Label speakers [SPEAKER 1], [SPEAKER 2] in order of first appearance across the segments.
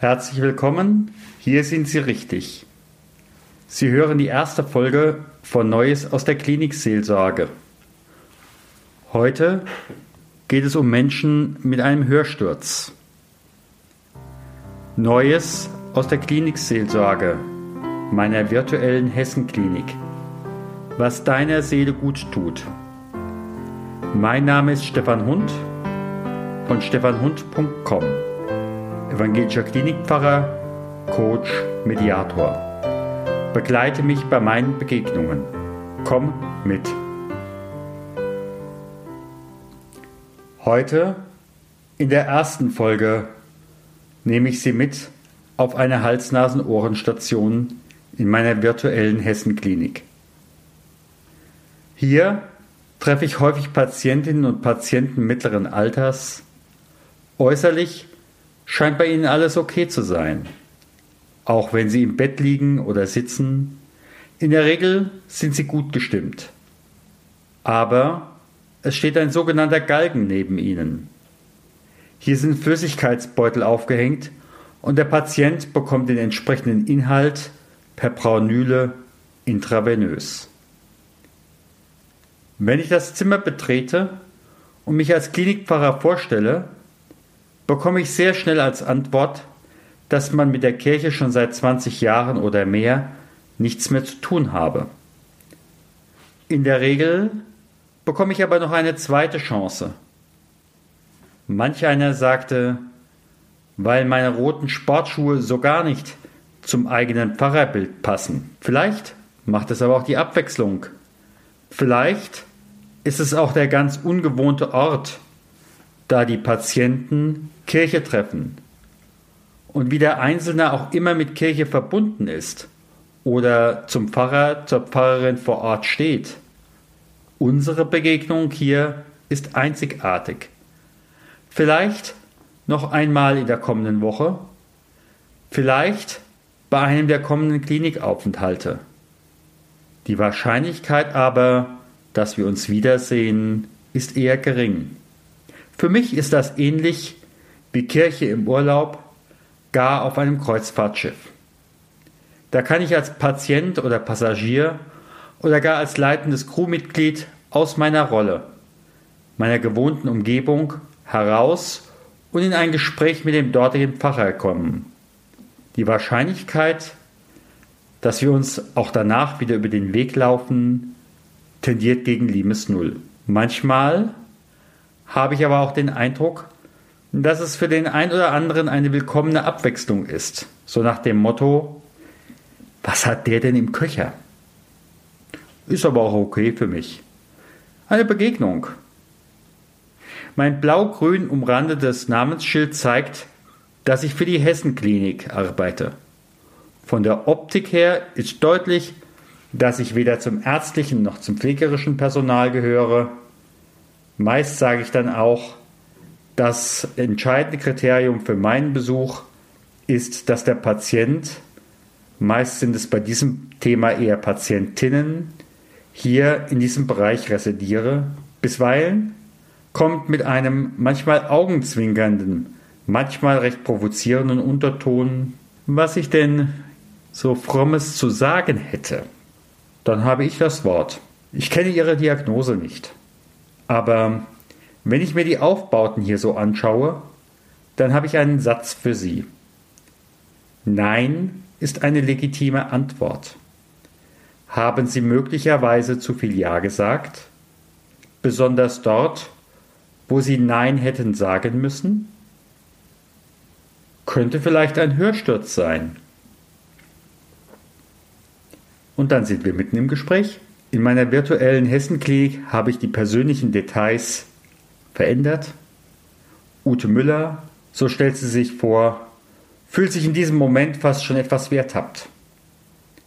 [SPEAKER 1] Herzlich willkommen, hier sind Sie richtig. Sie hören die erste Folge von Neues aus der Klinikseelsorge. Heute geht es um Menschen mit einem Hörsturz. Neues aus der Klinikseelsorge, meiner virtuellen Hessenklinik. Was deiner Seele gut tut. Mein Name ist Stefan Hund von stefanhund.com evangelischer Klinikpfarrer, Coach, Mediator. Begleite mich bei meinen Begegnungen. Komm mit. Heute, in der ersten Folge, nehme ich Sie mit auf eine Hals-Nasen-Ohren-Station in meiner virtuellen Hessenklinik. Hier treffe ich häufig Patientinnen und Patienten mittleren Alters, äußerlich scheint bei ihnen alles okay zu sein. Auch wenn sie im Bett liegen oder sitzen, in der Regel sind sie gut gestimmt. Aber es steht ein sogenannter Galgen neben ihnen. Hier sind Flüssigkeitsbeutel aufgehängt und der Patient bekommt den entsprechenden Inhalt per Braunüle intravenös. Wenn ich das Zimmer betrete und mich als Klinikpfarrer vorstelle, bekomme ich sehr schnell als Antwort, dass man mit der Kirche schon seit 20 Jahren oder mehr nichts mehr zu tun habe. In der Regel bekomme ich aber noch eine zweite Chance. Manch einer sagte, weil meine roten Sportschuhe so gar nicht zum eigenen Pfarrerbild passen. Vielleicht macht es aber auch die Abwechslung. Vielleicht ist es auch der ganz ungewohnte Ort, da die Patienten Kirche treffen und wie der Einzelne auch immer mit Kirche verbunden ist oder zum Pfarrer, zur Pfarrerin vor Ort steht. Unsere Begegnung hier ist einzigartig. Vielleicht noch einmal in der kommenden Woche, vielleicht bei einem der kommenden Klinikaufenthalte. Die Wahrscheinlichkeit aber, dass wir uns wiedersehen, ist eher gering. Für mich ist das ähnlich wie Kirche im Urlaub, gar auf einem Kreuzfahrtschiff. Da kann ich als Patient oder Passagier oder gar als leitendes Crewmitglied aus meiner Rolle, meiner gewohnten Umgebung heraus und in ein Gespräch mit dem dortigen Pfarrer kommen. Die Wahrscheinlichkeit, dass wir uns auch danach wieder über den Weg laufen, tendiert gegen Limes Null. Manchmal habe ich aber auch den Eindruck, dass es für den einen oder anderen eine willkommene Abwechslung ist. So nach dem Motto, was hat der denn im Köcher? Ist aber auch okay für mich. Eine Begegnung. Mein blau-grün umrandetes Namensschild zeigt, dass ich für die Hessenklinik arbeite. Von der Optik her ist deutlich, dass ich weder zum ärztlichen noch zum pflegerischen Personal gehöre. Meist sage ich dann auch, das entscheidende Kriterium für meinen Besuch ist, dass der Patient, meist sind es bei diesem Thema eher Patientinnen, hier in diesem Bereich residiere. Bisweilen kommt mit einem manchmal augenzwinkernden, manchmal recht provozierenden Unterton, was ich denn so frommes zu sagen hätte. Dann habe ich das Wort. Ich kenne Ihre Diagnose nicht. Aber wenn ich mir die Aufbauten hier so anschaue, dann habe ich einen Satz für Sie. Nein ist eine legitime Antwort. Haben Sie möglicherweise zu viel Ja gesagt? Besonders dort, wo Sie Nein hätten sagen müssen? Könnte vielleicht ein Hörsturz sein. Und dann sind wir mitten im Gespräch. In meiner virtuellen Hessenklinik habe ich die persönlichen Details verändert. Ute Müller, so stellt sie sich vor, fühlt sich in diesem Moment fast schon etwas werthabt.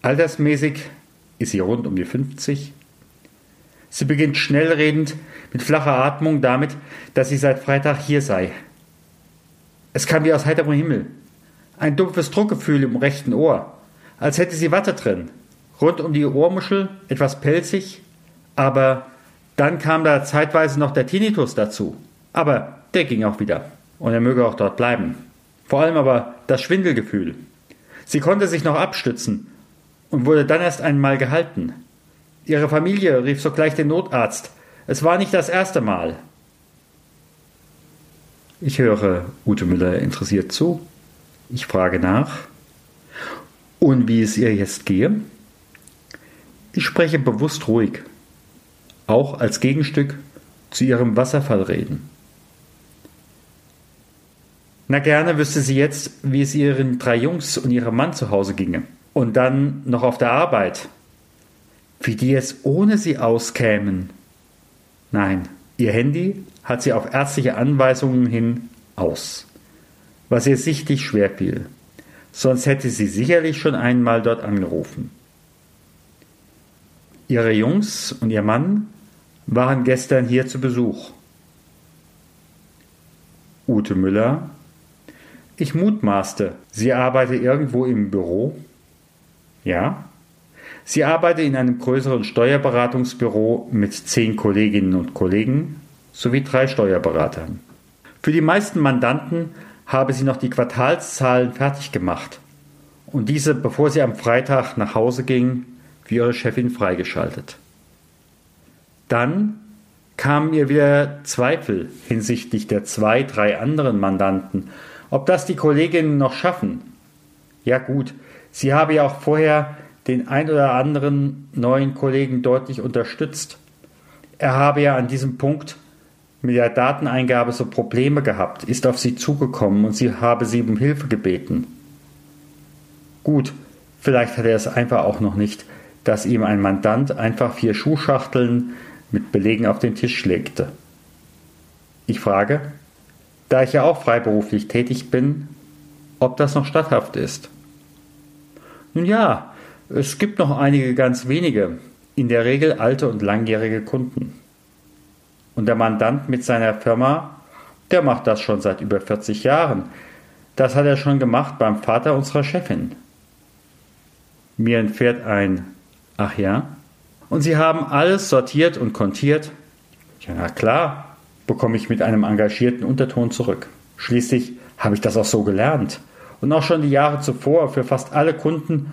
[SPEAKER 1] Altersmäßig ist sie rund um die 50. Sie beginnt schnellredend mit flacher Atmung damit, dass sie seit Freitag hier sei. Es kam wie aus heiterem Himmel. Ein dumpfes Druckgefühl im rechten Ohr, als hätte sie Watte drin. Rund um die Ohrmuschel etwas pelzig, aber dann kam da zeitweise noch der Tinnitus dazu. Aber der ging auch wieder. Und er möge auch dort bleiben. Vor allem aber das Schwindelgefühl. Sie konnte sich noch abstützen und wurde dann erst einmal gehalten. Ihre Familie rief sogleich den Notarzt. Es war nicht das erste Mal. Ich höre Ute Müller interessiert zu. Ich frage nach. Und wie es ihr jetzt gehe? Ich spreche bewusst ruhig, auch als Gegenstück zu ihrem Wasserfallreden. Na gerne wüsste sie jetzt, wie es ihren drei Jungs und ihrem Mann zu Hause ginge. Und dann noch auf der Arbeit. Wie die es ohne sie auskämen. Nein, ihr Handy hat sie auf ärztliche Anweisungen hin aus. Was ihr sichtlich schwer fiel. Sonst hätte sie sicherlich schon einmal dort angerufen. Ihre Jungs und ihr Mann waren gestern hier zu Besuch. Ute Müller. Ich mutmaßte, sie arbeite irgendwo im Büro. Ja. Sie arbeite in einem größeren Steuerberatungsbüro mit zehn Kolleginnen und Kollegen sowie drei Steuerberatern. Für die meisten Mandanten habe sie noch die Quartalszahlen fertig gemacht und diese, bevor sie am Freitag nach Hause ging, für ihre Chefin freigeschaltet. Dann kamen ihr wieder Zweifel hinsichtlich der zwei, drei anderen Mandanten, ob das die Kolleginnen noch schaffen. Ja gut, sie habe ja auch vorher den ein oder anderen neuen Kollegen deutlich unterstützt. Er habe ja an diesem Punkt mit der Dateneingabe so Probleme gehabt, ist auf sie zugekommen und sie habe sie um Hilfe gebeten. Gut, vielleicht hat er es einfach auch noch nicht, dass ihm ein Mandant einfach vier Schuhschachteln mit Belegen auf den Tisch legte. Ich frage, da ich ja auch freiberuflich tätig bin, ob das noch statthaft ist. Nun ja, es gibt noch einige ganz wenige, in der Regel alte und langjährige Kunden. Und der Mandant mit seiner Firma, der macht das schon seit über 40 Jahren. Das hat er schon gemacht beim Vater unserer Chefin. Mir entfährt ein Ach ja? Und Sie haben alles sortiert und kontiert? Ja, na klar, bekomme ich mit einem engagierten Unterton zurück. Schließlich habe ich das auch so gelernt. Und auch schon die Jahre zuvor für fast alle Kunden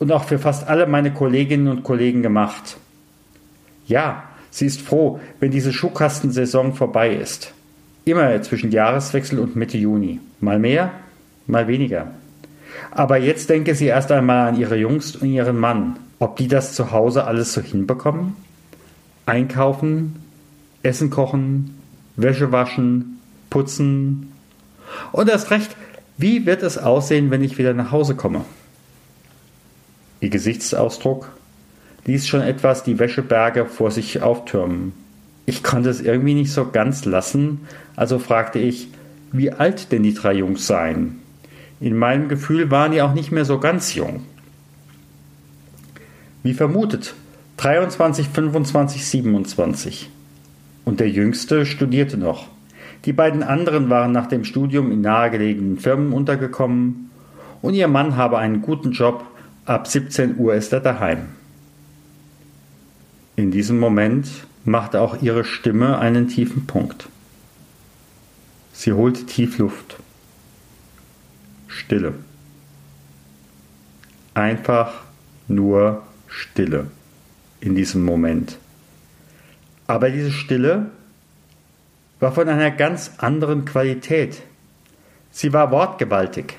[SPEAKER 1] und auch für fast alle meine Kolleginnen und Kollegen gemacht. Ja, sie ist froh, wenn diese Schuhkastensaison vorbei ist. Immer zwischen Jahreswechsel und Mitte Juni. Mal mehr, mal weniger. Aber jetzt denke sie erst einmal an ihre Jungs und ihren Mann. Ob die das zu Hause alles so hinbekommen? Einkaufen, Essen kochen, Wäsche waschen, putzen. Und erst recht, wie wird es aussehen, wenn ich wieder nach Hause komme? Ihr Gesichtsausdruck ließ schon etwas die Wäscheberge vor sich auftürmen. Ich konnte es irgendwie nicht so ganz lassen, also fragte ich, wie alt denn die drei Jungs seien. In meinem Gefühl waren die auch nicht mehr so ganz jung. Wie vermutet, 23, 25, 27. Und der Jüngste studierte noch. Die beiden anderen waren nach dem Studium in nahegelegenen Firmen untergekommen und ihr Mann habe einen guten Job, ab 17 Uhr ist er daheim. In diesem Moment machte auch ihre Stimme einen tiefen Punkt. Sie holte tief Luft. Stille. Einfach nur Stille in diesem Moment. Aber diese Stille war von einer ganz anderen Qualität. Sie war wortgewaltig.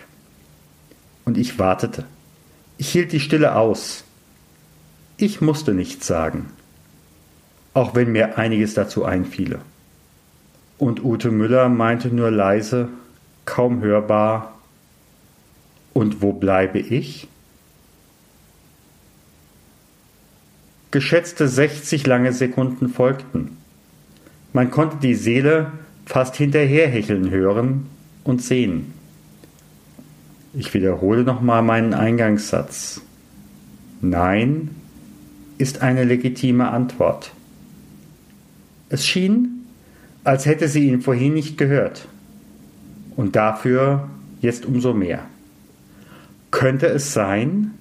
[SPEAKER 1] Und ich wartete. Ich hielt die Stille aus. Ich musste nichts sagen, auch wenn mir einiges dazu einfiele. Und Ute Müller meinte nur leise, kaum hörbar, und wo bleibe ich? Geschätzte 60 lange Sekunden folgten. Man konnte die Seele fast hinterherhecheln hören und sehen. Ich wiederhole nochmal meinen Eingangssatz. Nein ist eine legitime Antwort. Es schien, als hätte sie ihn vorhin nicht gehört. Und dafür jetzt umso mehr. Könnte es sein,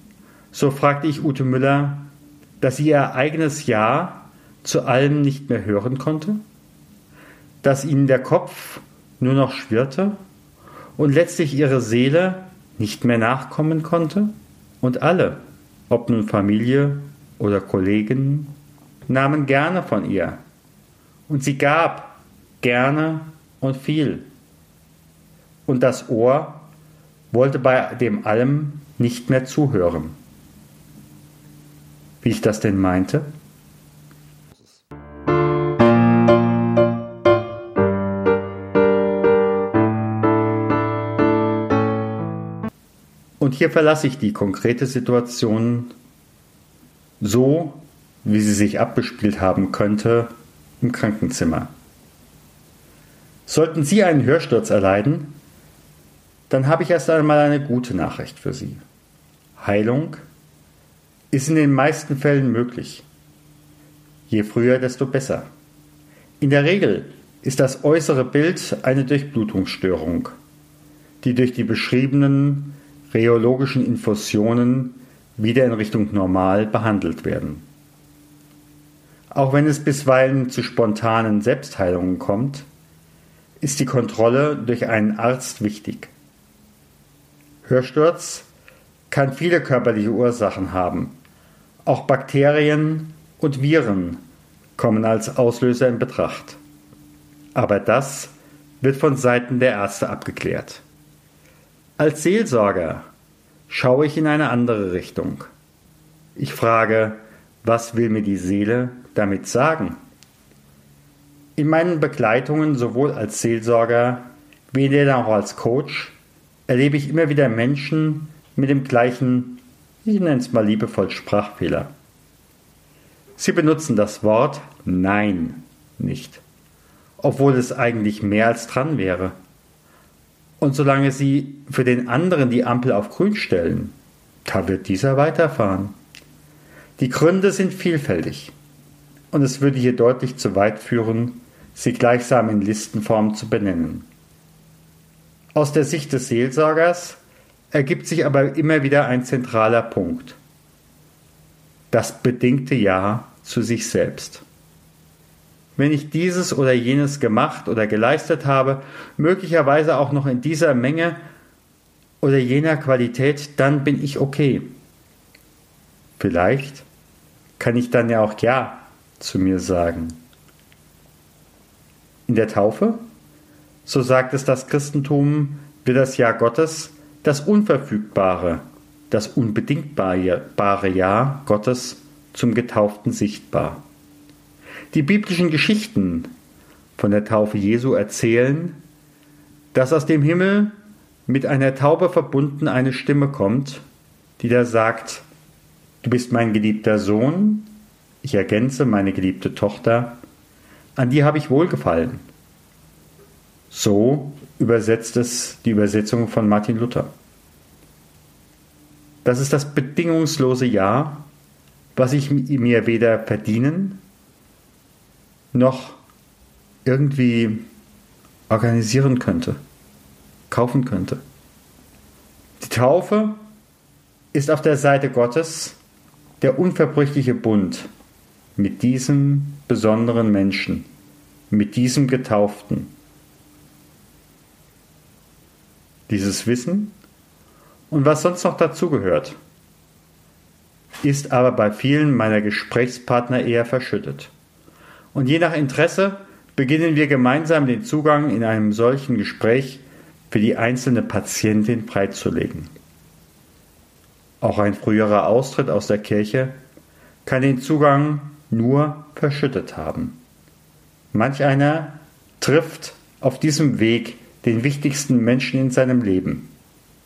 [SPEAKER 1] so fragte ich Ute Müller, dass sie ihr eigenes Ja zu allem nicht mehr hören konnte? Dass ihnen der Kopf nur noch schwirrte und letztlich ihre Seele nicht mehr nachkommen konnte? Und alle, ob nun Familie oder Kollegen, nahmen gerne von ihr. Und sie gab gerne und viel. Und das Ohr wollte bei dem allem nicht mehr zuhören. Wie ich das denn meinte? Und hier verlasse ich die konkrete Situation so, wie sie sich abgespielt haben könnte im Krankenzimmer. Sollten Sie einen Hörsturz erleiden, dann habe ich erst einmal eine gute Nachricht für Sie. Heilung ist in den meisten Fällen möglich. Je früher, desto besser. In der Regel ist das äußere Bild eine Durchblutungsstörung, die durch die beschriebenen rheologischen Infusionen wieder in Richtung normal behandelt werden. Auch wenn es bisweilen zu spontanen Selbstheilungen kommt, ist die Kontrolle durch einen Arzt wichtig. Hörsturz kann viele körperliche Ursachen haben. Auch Bakterien und Viren kommen als Auslöser in Betracht. Aber das wird von Seiten der Ärzte abgeklärt. Als Seelsorger schaue ich in eine andere Richtung. Ich frage, was will mir die Seele damit sagen? In meinen Begleitungen sowohl als Seelsorger wie denn auch als Coach erlebe ich immer wieder Menschen mit dem gleichen, ich nenne es mal liebevoll, Sprachfehler. Sie benutzen das Wort Nein nicht, obwohl es eigentlich mehr als dran wäre. Und solange Sie für den anderen die Ampel auf grün stellen, da wird dieser weiterfahren. Die Gründe sind vielfältig. Und es würde hier deutlich zu weit führen, sie gleichsam in Listenform zu benennen. Aus der Sicht des Seelsorgers ergibt sich aber immer wieder ein zentraler Punkt. Das bedingte Ja zu sich selbst. Wenn ich dieses oder jenes gemacht oder geleistet habe, möglicherweise auch noch in dieser Menge oder jener Qualität, dann bin ich okay. Vielleicht kann ich dann ja auch Ja zu mir sagen. In der Taufe, so sagt es das Christentum, wird das Ja Gottes das Unverfügbare, das unbedingbare Ja Gottes zum Getauften sichtbar. Die biblischen Geschichten von der Taufe Jesu erzählen, dass aus dem Himmel mit einer Taube verbunden eine Stimme kommt, die da sagt, Du bist mein geliebter Sohn, ich ergänze meine geliebte Tochter, an die habe ich wohlgefallen. So übersetzt es die Übersetzung von Martin Luther. Das ist das bedingungslose Ja, was ich mir weder verdienen noch irgendwie organisieren könnte, kaufen könnte. Die Taufe ist auf der Seite Gottes der unverbrüchliche Bund mit diesem besonderen Menschen, mit diesem Getauften. Dieses Wissen und was sonst noch dazugehört, ist aber bei vielen meiner Gesprächspartner eher verschüttet. Und je nach Interesse beginnen wir gemeinsam den Zugang in einem solchen Gespräch für die einzelne Patientin freizulegen. Auch ein früherer Austritt aus der Kirche kann den Zugang nur verschüttet haben. Manch einer trifft auf diesem Weg den wichtigsten Menschen in seinem Leben,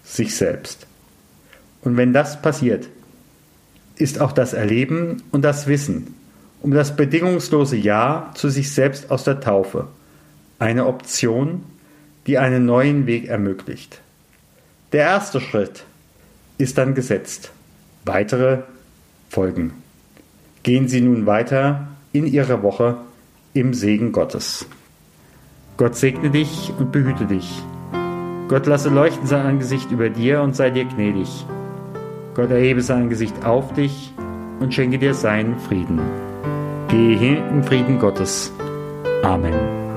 [SPEAKER 1] sich selbst. Und wenn das passiert, ist auch das Erleben und das Wissen um das bedingungslose Ja zu sich selbst aus der Taufe eine Option, die einen neuen Weg ermöglicht. Der erste Schritt ist dann gesetzt. Weitere folgen. Gehen Sie nun weiter in Ihre Woche im Segen Gottes. Gott segne dich und behüte dich. Gott lasse leuchten sein Angesicht über dir und sei dir gnädig. Gott erhebe sein Angesicht auf dich und schenke dir seinen Frieden. Gehe im Frieden Gottes. Amen.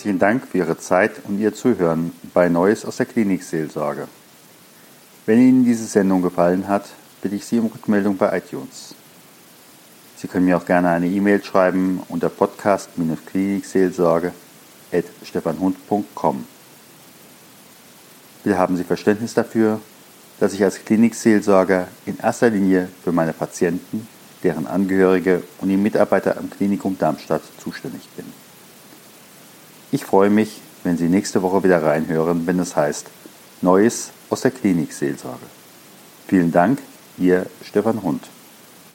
[SPEAKER 1] Herzlichen Dank für Ihre Zeit und Ihr Zuhören bei Neues aus der Klinikseelsorge. Wenn Ihnen diese Sendung gefallen hat, bitte ich Sie um Rückmeldung bei iTunes. Sie können mir auch gerne eine E-Mail schreiben unter podcast-klinikseelsorge.stefanhund.com. Bitte haben Sie Verständnis dafür, dass ich als Klinikseelsorger in erster Linie für meine Patienten, deren Angehörige und die Mitarbeiter am Klinikum Darmstadt zuständig bin. Ich freue mich, wenn Sie nächste Woche wieder reinhören, wenn es heißt Neues aus der Klinikseelsorge. Vielen Dank, Ihr Stefan Hund.